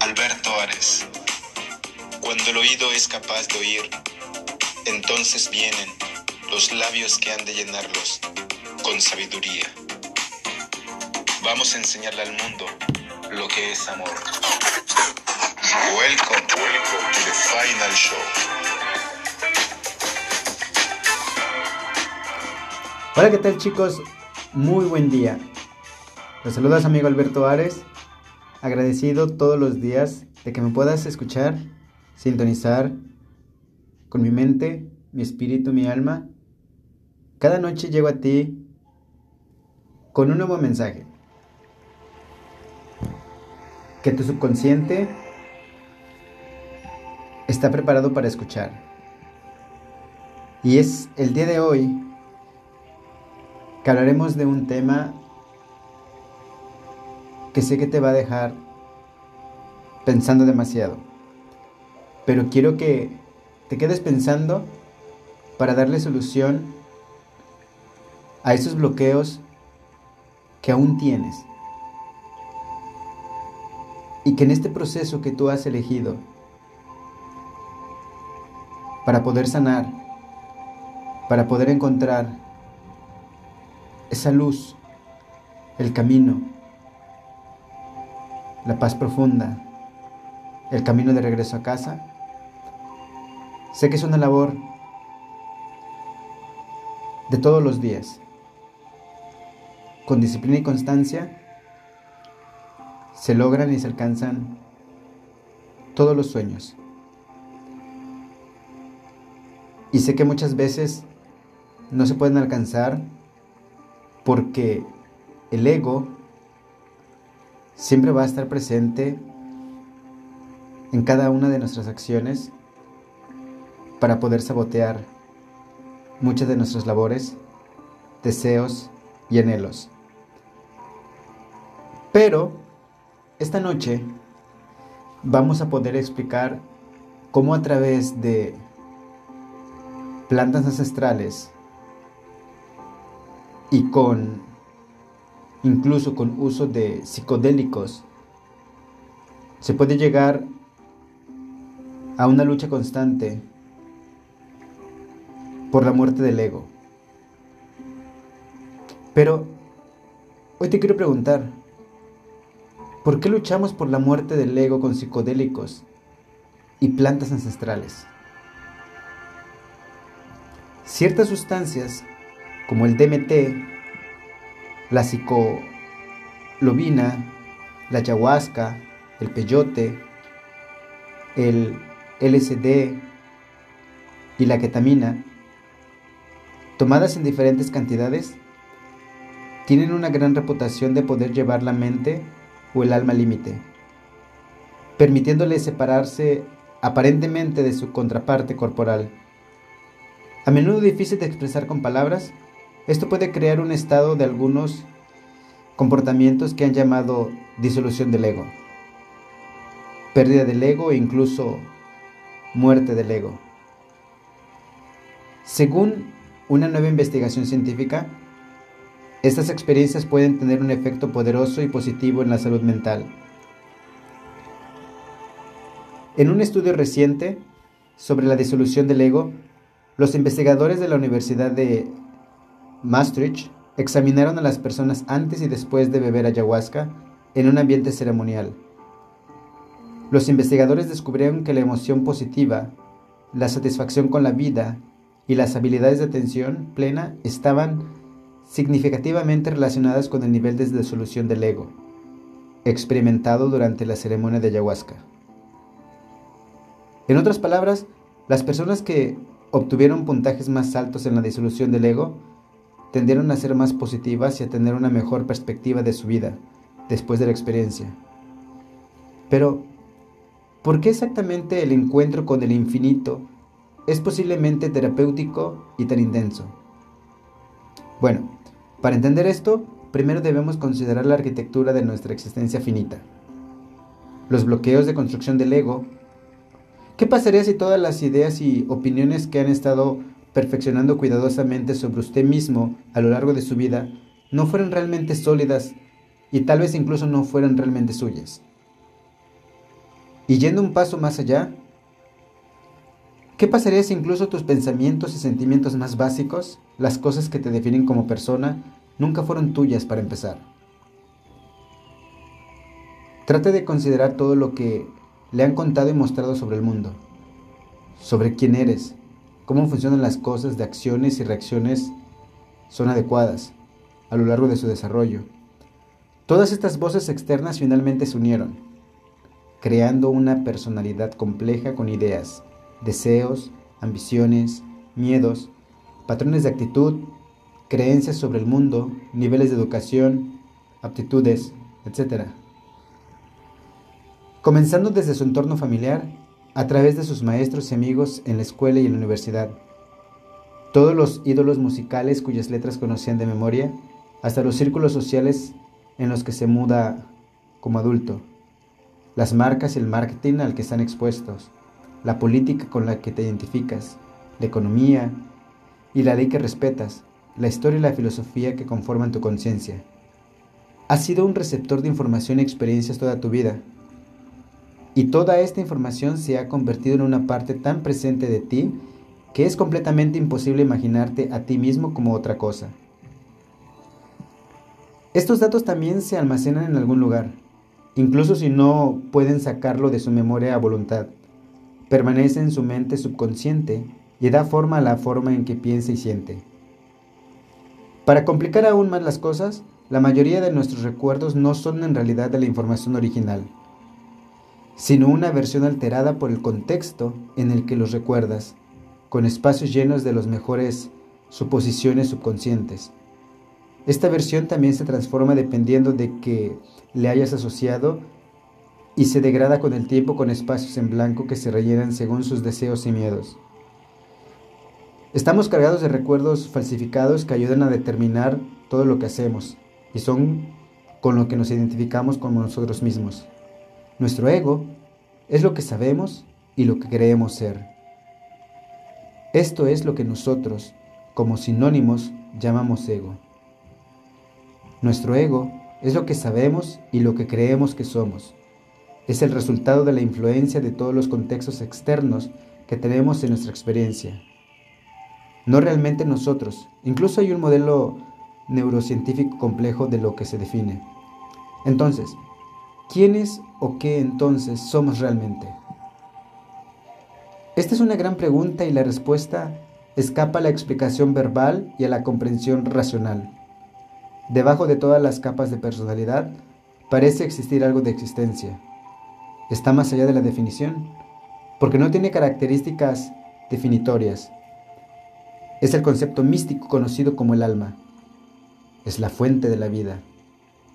Alberto Ares. Cuando el oído es capaz de oír, entonces vienen los labios que han de llenarlos con sabiduría. Vamos a enseñarle al mundo lo que es amor. Welcome, welcome to the final show. Hola, ¿qué tal chicos? Muy buen día. Los saludos amigo Alberto Ares. Agradecido todos los días de que me puedas escuchar, sintonizar con mi mente, mi espíritu, mi alma. Cada noche llego a ti con un nuevo mensaje. Que tu subconsciente está preparado para escuchar. Y es el día de hoy que hablaremos de un tema que sé que te va a dejar pensando demasiado. Pero quiero que te quedes pensando para darle solución a esos bloqueos que aún tienes. Y que en este proceso que tú has elegido para poder sanar, para poder encontrar esa luz, el camino, la paz profunda, el camino de regreso a casa, sé que es una labor de todos los días. Con disciplina y constancia se logran y se alcanzan todos los sueños. Y sé que muchas veces no se pueden alcanzar porque el ego siempre va a estar presente en cada una de nuestras acciones para poder sabotear muchas de nuestras labores, deseos y anhelos. Pero esta noche vamos a poder explicar cómo a través de plantas ancestrales y con incluso con uso de psicodélicos se puede llegar a una lucha constante por la muerte del ego. Pero hoy te quiero preguntar, ¿por qué luchamos por la muerte del ego con psicodélicos y plantas ancestrales? Ciertas sustancias como el DMT, la psicolobina, la ayahuasca, el peyote, el LSD y la ketamina, tomadas en diferentes cantidades, tienen una gran reputación de poder llevar la mente o el alma al límite, permitiéndole separarse aparentemente de su contraparte corporal. A menudo difícil de expresar con palabras, esto puede crear un estado de algunos comportamientos que han llamado disolución del ego, pérdida del ego e incluso muerte del ego. Según una nueva investigación científica, estas experiencias pueden tener un efecto poderoso y positivo en la salud mental. En un estudio reciente sobre la disolución del ego, los investigadores de la Universidad de Maastricht examinaron a las personas antes y después de beber ayahuasca en un ambiente ceremonial. Los investigadores descubrieron que la emoción positiva, la satisfacción con la vida y las habilidades de atención plena estaban significativamente relacionadas con el nivel de disolución del ego, experimentado durante la ceremonia de ayahuasca. En otras palabras, las personas que obtuvieron puntajes más altos en la disolución del ego tendieron a ser más positivas y a tener una mejor perspectiva de su vida después de la experiencia. Pero, ¿Por qué exactamente el encuentro con el infinito es posiblemente terapéutico y tan intenso? Bueno, para entender esto, primero debemos considerar la arquitectura de nuestra existencia finita. Los bloqueos de construcción del ego. ¿Qué pasaría si todas las ideas y opiniones que han estado perfeccionando cuidadosamente sobre usted mismo a lo largo de su vida no fueran realmente sólidas y tal vez incluso no fueran realmente suyas? Y yendo un paso más allá, ¿qué pasaría si incluso tus pensamientos y sentimientos más básicos, las cosas que te definen como persona, nunca fueron tuyas para empezar? Trate de considerar todo lo que le han contado y mostrado sobre el mundo, sobre quién eres, cómo funcionan las cosas de acciones y reacciones son adecuadas a lo largo de su desarrollo. Todas estas voces externas finalmente se unieron creando una personalidad compleja con ideas, deseos, ambiciones, miedos, patrones de actitud, creencias sobre el mundo, niveles de educación, aptitudes, etc. Comenzando desde su entorno familiar, a través de sus maestros y amigos en la escuela y en la universidad, todos los ídolos musicales cuyas letras conocían de memoria, hasta los círculos sociales en los que se muda como adulto. Las marcas y el marketing al que están expuestos, la política con la que te identificas, la economía y la ley que respetas, la historia y la filosofía que conforman tu conciencia. Has sido un receptor de información y experiencias toda tu vida. Y toda esta información se ha convertido en una parte tan presente de ti que es completamente imposible imaginarte a ti mismo como otra cosa. Estos datos también se almacenan en algún lugar, incluso si no pueden sacarlo de su memoria a voluntad. Permanece en su mente subconsciente y da forma a la forma en que piensa y siente. Para complicar aún más las cosas, la mayoría de nuestros recuerdos no son en realidad de la información original, sino una versión alterada por el contexto en el que los recuerdas, con espacios llenos de las mejores suposiciones subconscientes. Esta versión también se transforma dependiendo de que le hayas asociado y se degrada con el tiempo con espacios en blanco que se rellenan según sus deseos y miedos. Estamos cargados de recuerdos falsificados que ayudan a determinar todo lo que hacemos y son con lo que nos identificamos como nosotros mismos. Nuestro ego es lo que sabemos y lo que creemos ser. Esto es lo que nosotros, como sinónimos, llamamos ego. Nuestro ego es lo que sabemos y lo que creemos que somos. Es el resultado de la influencia de todos los contextos externos que tenemos en nuestra experiencia. No realmente nosotros. Incluso hay un modelo neurocientífico complejo de lo que se define. Entonces, ¿quiénes o qué entonces somos realmente? Esta es una gran pregunta y la respuesta escapa a la explicación verbal y a la comprensión racional. Debajo de todas las capas de personalidad parece existir algo de existencia. Está más allá de la definición, porque no tiene características definitorias. Es el concepto místico conocido como el alma. Es la fuente de la vida,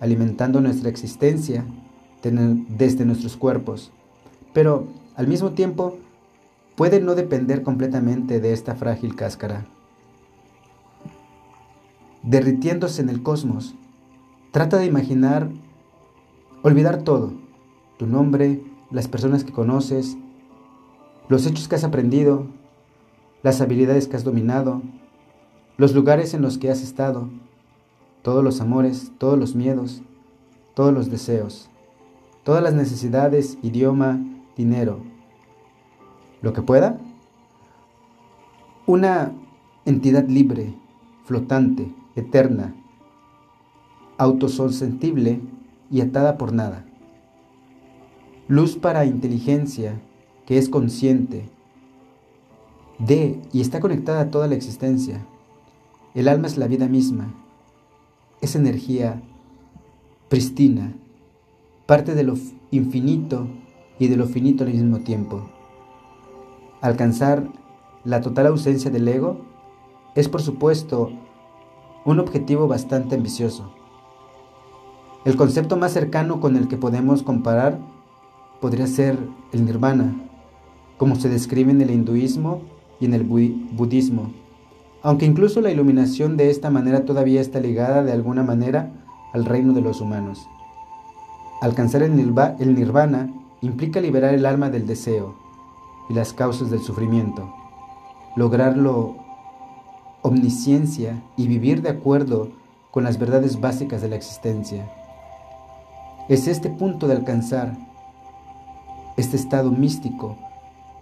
alimentando nuestra existencia desde nuestros cuerpos, pero al mismo tiempo puede no depender completamente de esta frágil cáscara derritiéndose en el cosmos. Trata de imaginar, olvidar todo, tu nombre, las personas que conoces, los hechos que has aprendido, las habilidades que has dominado, los lugares en los que has estado, todos los amores, todos los miedos, todos los deseos, todas las necesidades, idioma, dinero, lo que pueda. Una entidad libre, flotante, eterna, autosostenible y atada por nada. Luz para inteligencia que es consciente de y está conectada a toda la existencia. El alma es la vida misma, es energía pristina, parte de lo infinito y de lo finito al mismo tiempo. Alcanzar la total ausencia del ego es por supuesto un objetivo bastante ambicioso. El concepto más cercano con el que podemos comparar podría ser el nirvana, como se describe en el hinduismo y en el budismo, aunque incluso la iluminación de esta manera todavía está ligada de alguna manera al reino de los humanos. Alcanzar el nirvana implica liberar el alma del deseo y las causas del sufrimiento, lograrlo omnisciencia y vivir de acuerdo con las verdades básicas de la existencia. Es este punto de alcanzar este estado místico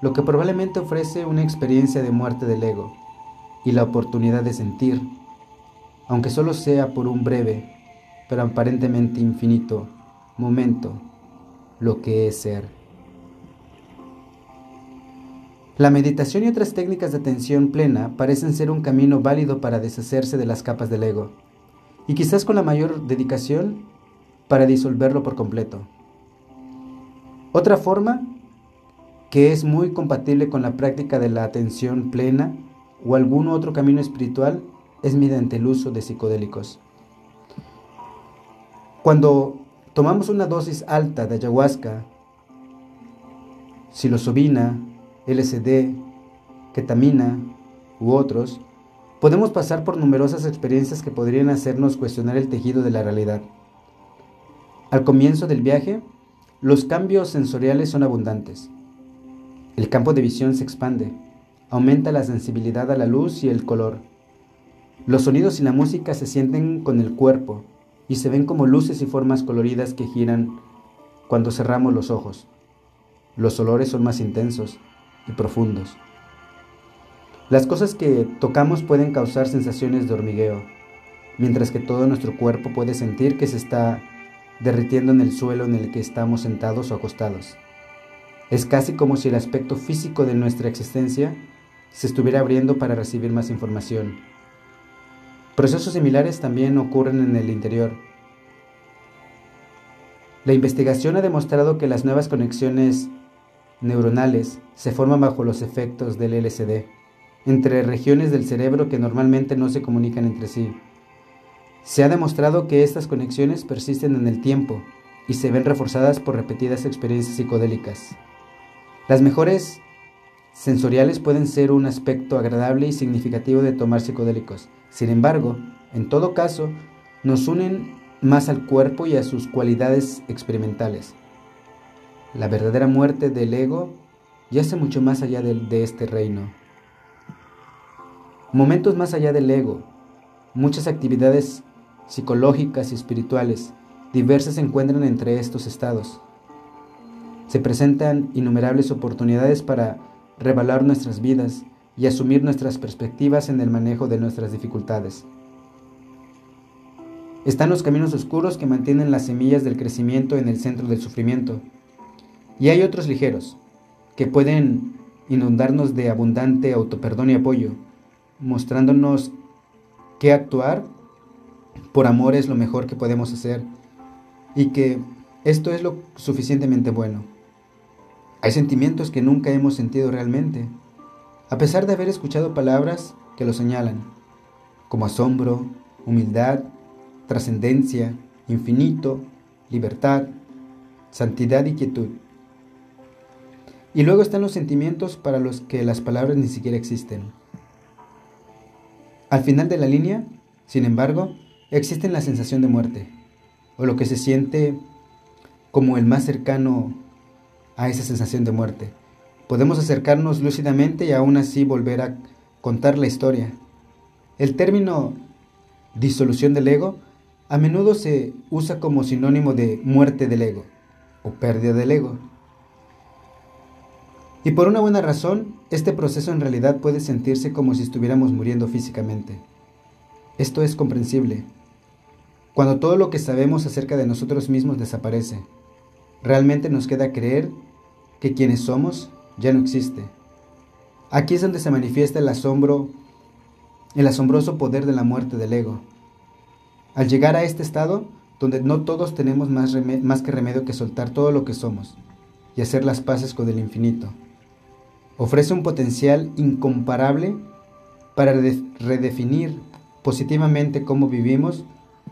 lo que probablemente ofrece una experiencia de muerte del ego y la oportunidad de sentir, aunque solo sea por un breve, pero aparentemente infinito momento, lo que es ser. La meditación y otras técnicas de atención plena parecen ser un camino válido para deshacerse de las capas del ego, y quizás con la mayor dedicación para disolverlo por completo. Otra forma que es muy compatible con la práctica de la atención plena o algún otro camino espiritual es mediante el uso de psicodélicos. Cuando tomamos una dosis alta de ayahuasca, psilocibina, LSD, ketamina u otros, podemos pasar por numerosas experiencias que podrían hacernos cuestionar el tejido de la realidad. Al comienzo del viaje, los cambios sensoriales son abundantes. El campo de visión se expande, aumenta la sensibilidad a la luz y el color. Los sonidos y la música se sienten con el cuerpo y se ven como luces y formas coloridas que giran cuando cerramos los ojos. Los olores son más intensos y profundos. Las cosas que tocamos pueden causar sensaciones de hormigueo, mientras que todo nuestro cuerpo puede sentir que se está derritiendo en el suelo en el que estamos sentados o acostados. Es casi como si el aspecto físico de nuestra existencia se estuviera abriendo para recibir más información. Procesos similares también ocurren en el interior. La investigación ha demostrado que las nuevas conexiones neuronales se forman bajo los efectos del LSD, entre regiones del cerebro que normalmente no se comunican entre sí. Se ha demostrado que estas conexiones persisten en el tiempo y se ven reforzadas por repetidas experiencias psicodélicas. Las mejores sensoriales pueden ser un aspecto agradable y significativo de tomar psicodélicos. Sin embargo, en todo caso, nos unen más al cuerpo y a sus cualidades experimentales. La verdadera muerte del ego yace mucho más allá de, este reino. Momentos más allá del ego, muchas actividades psicológicas y espirituales diversas se encuentran entre estos estados. Se presentan innumerables oportunidades para revalar nuestras vidas y asumir nuestras perspectivas en el manejo de nuestras dificultades. Están los caminos oscuros que mantienen las semillas del crecimiento en el centro del sufrimiento. Y hay otros ligeros, que pueden inundarnos de abundante autoperdón y apoyo, mostrándonos que actuar por amor es lo mejor que podemos hacer y que esto es lo suficientemente bueno. Hay sentimientos que nunca hemos sentido realmente, a pesar de haber escuchado palabras que lo señalan, como asombro, humildad, trascendencia, infinito, libertad, santidad y quietud. Y luego están los sentimientos para los que las palabras ni siquiera existen. Al final de la línea, sin embargo, existe la sensación de muerte, o lo que se siente como el más cercano a esa sensación de muerte. Podemos acercarnos lúcidamente y aún así volver a contar la historia. El término disolución del ego a menudo se usa como sinónimo de muerte del ego o pérdida del ego. Y por una buena razón, este proceso en realidad puede sentirse como si estuviéramos muriendo físicamente. Esto es comprensible. Cuando todo lo que sabemos acerca de nosotros mismos desaparece, realmente nos queda creer que quienes somos ya no existe. Aquí es donde se manifiesta el asombro, el asombroso poder de la muerte del ego. Al llegar a este estado, donde no todos tenemos más, más que remedio que soltar todo lo que somos y hacer las paces con el infinito, ofrece un potencial incomparable para redefinir positivamente cómo vivimos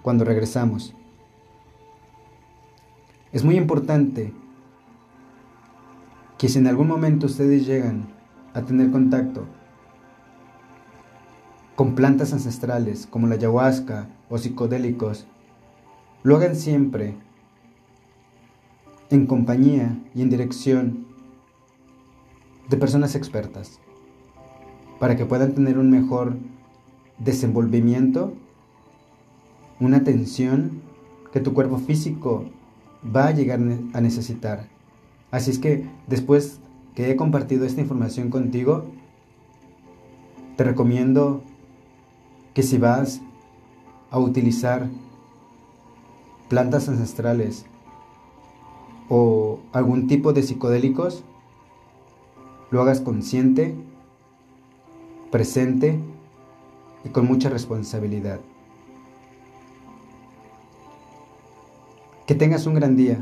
cuando regresamos. Es muy importante que si en algún momento ustedes llegan a tener contacto con plantas ancestrales como la ayahuasca o psicodélicos, lo hagan siempre en compañía y en dirección de personas expertas para que puedan tener un mejor desenvolvimiento, una atención que tu cuerpo físico va a llegar a necesitar. Así es que después que he compartido esta información contigo, te recomiendo que si vas a utilizar plantas ancestrales o algún tipo de psicodélicos, lo hagas consciente, presente y con mucha responsabilidad. Que tengas un gran día,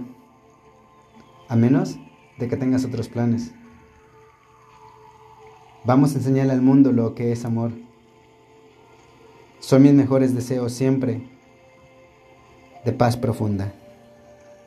a menos de que tengas otros planes. Vamos a enseñarle al mundo lo que es amor. Son mis mejores deseos siempre de paz profunda.